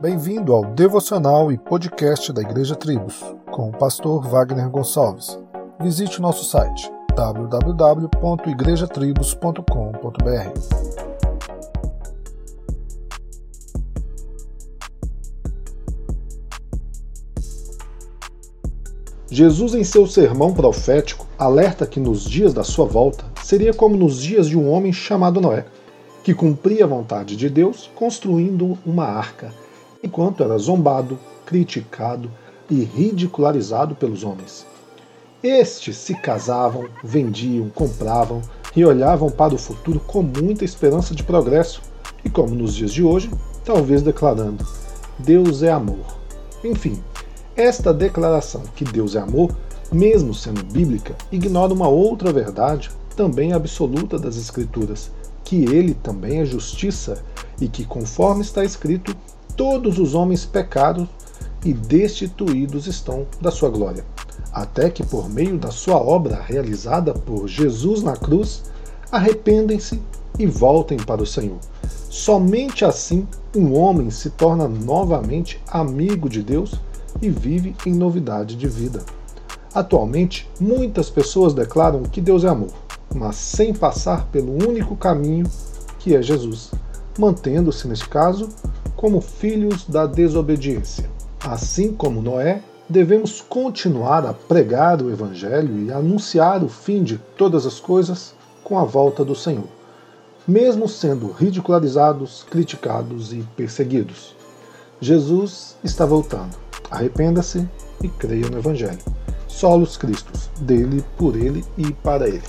Bem-vindo ao devocional e podcast da Igreja Tribos, com o pastor Wagner Gonçalves. Visite o nosso site www.igrejatribos.com.br. Jesus, em seu sermão profético, alerta que nos dias da sua volta seria como nos dias de um homem chamado Noé, que cumpria a vontade de Deus construindo uma arca enquanto era zombado, criticado e ridicularizado pelos homens. Estes se casavam, vendiam, compravam e olhavam para o futuro com muita esperança de progresso, e como nos dias de hoje, talvez declarando: Deus é amor. Enfim, esta declaração que Deus é amor, mesmo sendo bíblica, ignora uma outra verdade, também absoluta das Escrituras, que ele também é justiça e que, conforme está escrito, todos os homens pecaram e destituídos estão da sua glória, até que por meio da sua obra realizada por Jesus na cruz, arrependem-se e voltem para o Senhor. Somente assim um homem se torna novamente amigo de Deus e vive em novidade de vida. Atualmente, muitas pessoas declaram que Deus é amor, mas sem passar pelo único caminho que é Jesus, mantendo-se, neste caso, como filhos da desobediência. Assim como Noé, devemos continuar a pregar o Evangelho e anunciar o fim de todas as coisas com a volta do Senhor, mesmo sendo ridicularizados, criticados e perseguidos. Jesus está voltando. Arrependa-se e creia no Evangelho. Solos Cristos, dele, por ele e para ele.